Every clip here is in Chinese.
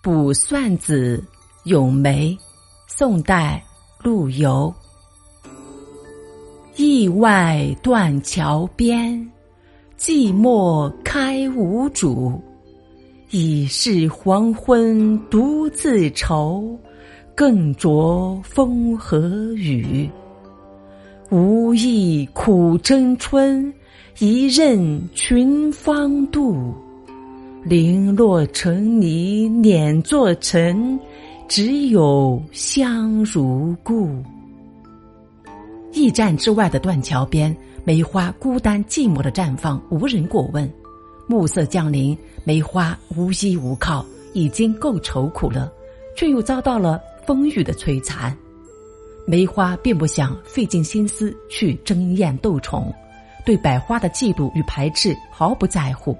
卜算子·咏梅，宋代陆游。驿外断桥边，寂寞开无主。已是黄昏独自愁，更着风和雨。无意苦争春，一任群芳妒。零落成泥碾作尘，只有香如故。驿站之外的断桥边，梅花孤单寂寞的绽放，无人过问。暮色降临，梅花无依无靠，已经够愁苦了，却又遭到了风雨的摧残。梅花并不想费尽心思去争艳斗宠，对百花的嫉妒与排斥毫不在乎。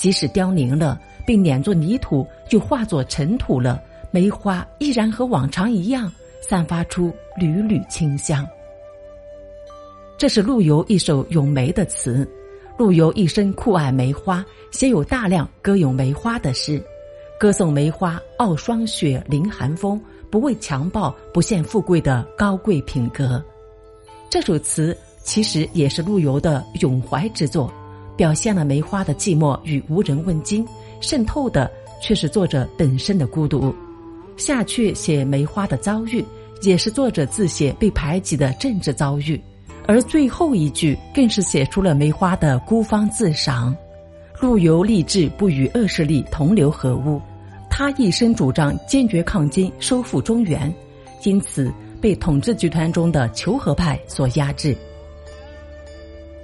即使凋零了，并碾作泥土，就化作尘土了，梅花依然和往常一样，散发出缕缕清香。这是陆游一首咏梅的词。陆游一生酷爱梅花，写有大量歌咏梅花的诗，歌颂梅花傲霜雪、凌寒风，不畏强暴、不羡富贵的高贵品格。这首词其实也是陆游的咏怀之作。表现了梅花的寂寞与无人问津，渗透的却是作者本身的孤独。下阕写梅花的遭遇，也是作者自写被排挤的政治遭遇。而最后一句更是写出了梅花的孤芳自赏。陆游立志不与恶势力同流合污，他一生主张坚决抗金，收复中原，因此被统治集团中的求和派所压制。